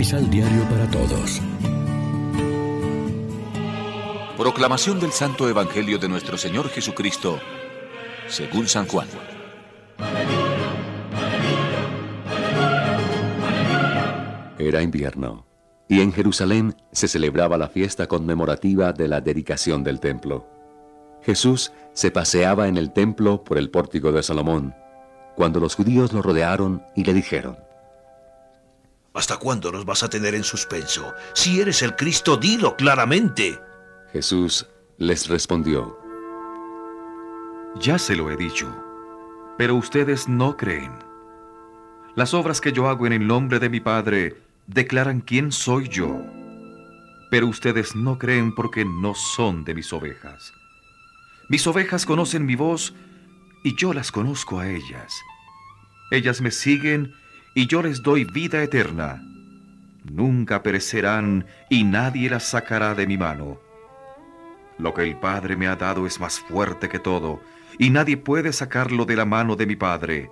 Misal Diario para Todos. Proclamación del Santo Evangelio de nuestro Señor Jesucristo, según San Juan. Era invierno, y en Jerusalén se celebraba la fiesta conmemorativa de la dedicación del templo. Jesús se paseaba en el templo por el pórtico de Salomón, cuando los judíos lo rodearon y le dijeron, ¿Hasta cuándo nos vas a tener en suspenso? Si eres el Cristo, dilo claramente. Jesús les respondió, Ya se lo he dicho, pero ustedes no creen. Las obras que yo hago en el nombre de mi Padre declaran quién soy yo, pero ustedes no creen porque no son de mis ovejas. Mis ovejas conocen mi voz y yo las conozco a ellas. Ellas me siguen y yo les doy vida eterna. Nunca perecerán y nadie las sacará de mi mano. Lo que el Padre me ha dado es más fuerte que todo, y nadie puede sacarlo de la mano de mi Padre.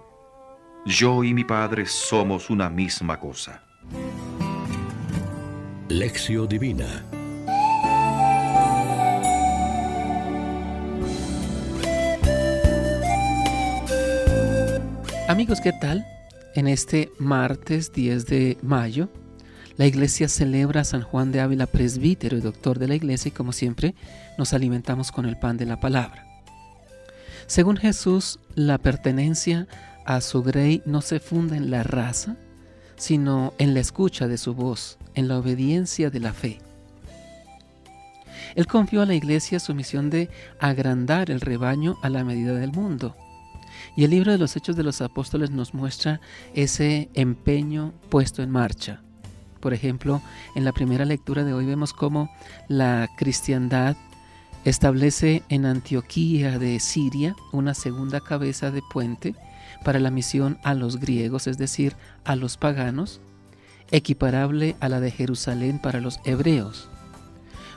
Yo y mi Padre somos una misma cosa. Lección Divina Amigos, ¿qué tal? En este martes 10 de mayo, la iglesia celebra a San Juan de Ávila, presbítero y doctor de la iglesia, y como siempre, nos alimentamos con el pan de la palabra. Según Jesús, la pertenencia a su grey no se funda en la raza, sino en la escucha de su voz, en la obediencia de la fe. Él confió a la iglesia su misión de agrandar el rebaño a la medida del mundo y el libro de los Hechos de los Apóstoles nos muestra ese empeño puesto en marcha. Por ejemplo, en la primera lectura de hoy vemos cómo la cristiandad establece en Antioquía de Siria una segunda cabeza de puente para la misión a los griegos, es decir, a los paganos, equiparable a la de Jerusalén para los hebreos.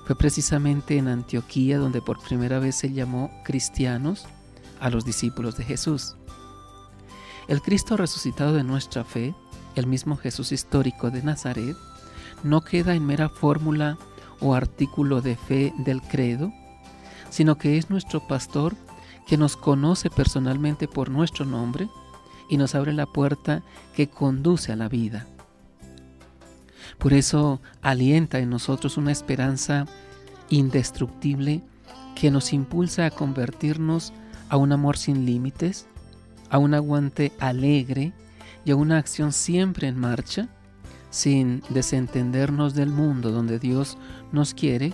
Fue precisamente en Antioquía donde por primera vez se llamó cristianos a los discípulos de Jesús. El Cristo resucitado de nuestra fe, el mismo Jesús histórico de Nazaret, no queda en mera fórmula o artículo de fe del credo, sino que es nuestro pastor que nos conoce personalmente por nuestro nombre y nos abre la puerta que conduce a la vida. Por eso alienta en nosotros una esperanza indestructible que nos impulsa a convertirnos a un amor sin límites, a un aguante alegre y a una acción siempre en marcha, sin desentendernos del mundo donde Dios nos quiere,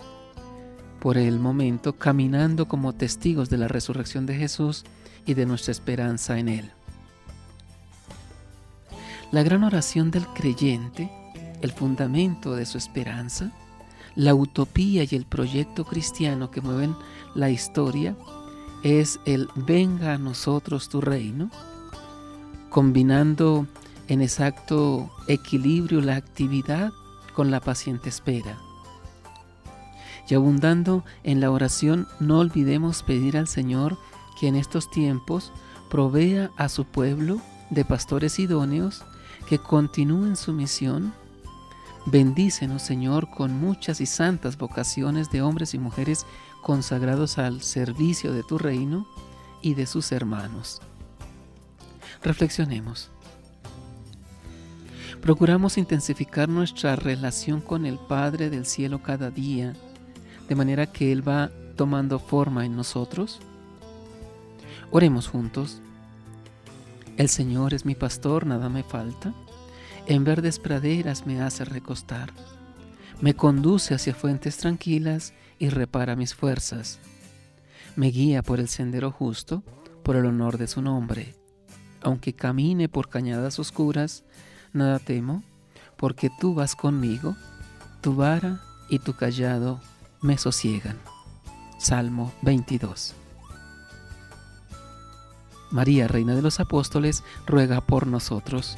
por el momento caminando como testigos de la resurrección de Jesús y de nuestra esperanza en Él. La gran oración del creyente, el fundamento de su esperanza, la utopía y el proyecto cristiano que mueven la historia, es el venga a nosotros tu reino, combinando en exacto equilibrio la actividad con la paciente espera. Y abundando en la oración, no olvidemos pedir al Señor que en estos tiempos provea a su pueblo de pastores idóneos que continúen su misión. Bendícenos, Señor, con muchas y santas vocaciones de hombres y mujeres consagrados al servicio de tu reino y de sus hermanos. Reflexionemos. Procuramos intensificar nuestra relación con el Padre del cielo cada día, de manera que Él va tomando forma en nosotros. Oremos juntos. El Señor es mi pastor, nada me falta. En verdes praderas me hace recostar. Me conduce hacia fuentes tranquilas y repara mis fuerzas. Me guía por el sendero justo, por el honor de su nombre. Aunque camine por cañadas oscuras, nada temo, porque tú vas conmigo, tu vara y tu callado me sosiegan. Salmo 22. María, Reina de los Apóstoles, ruega por nosotros.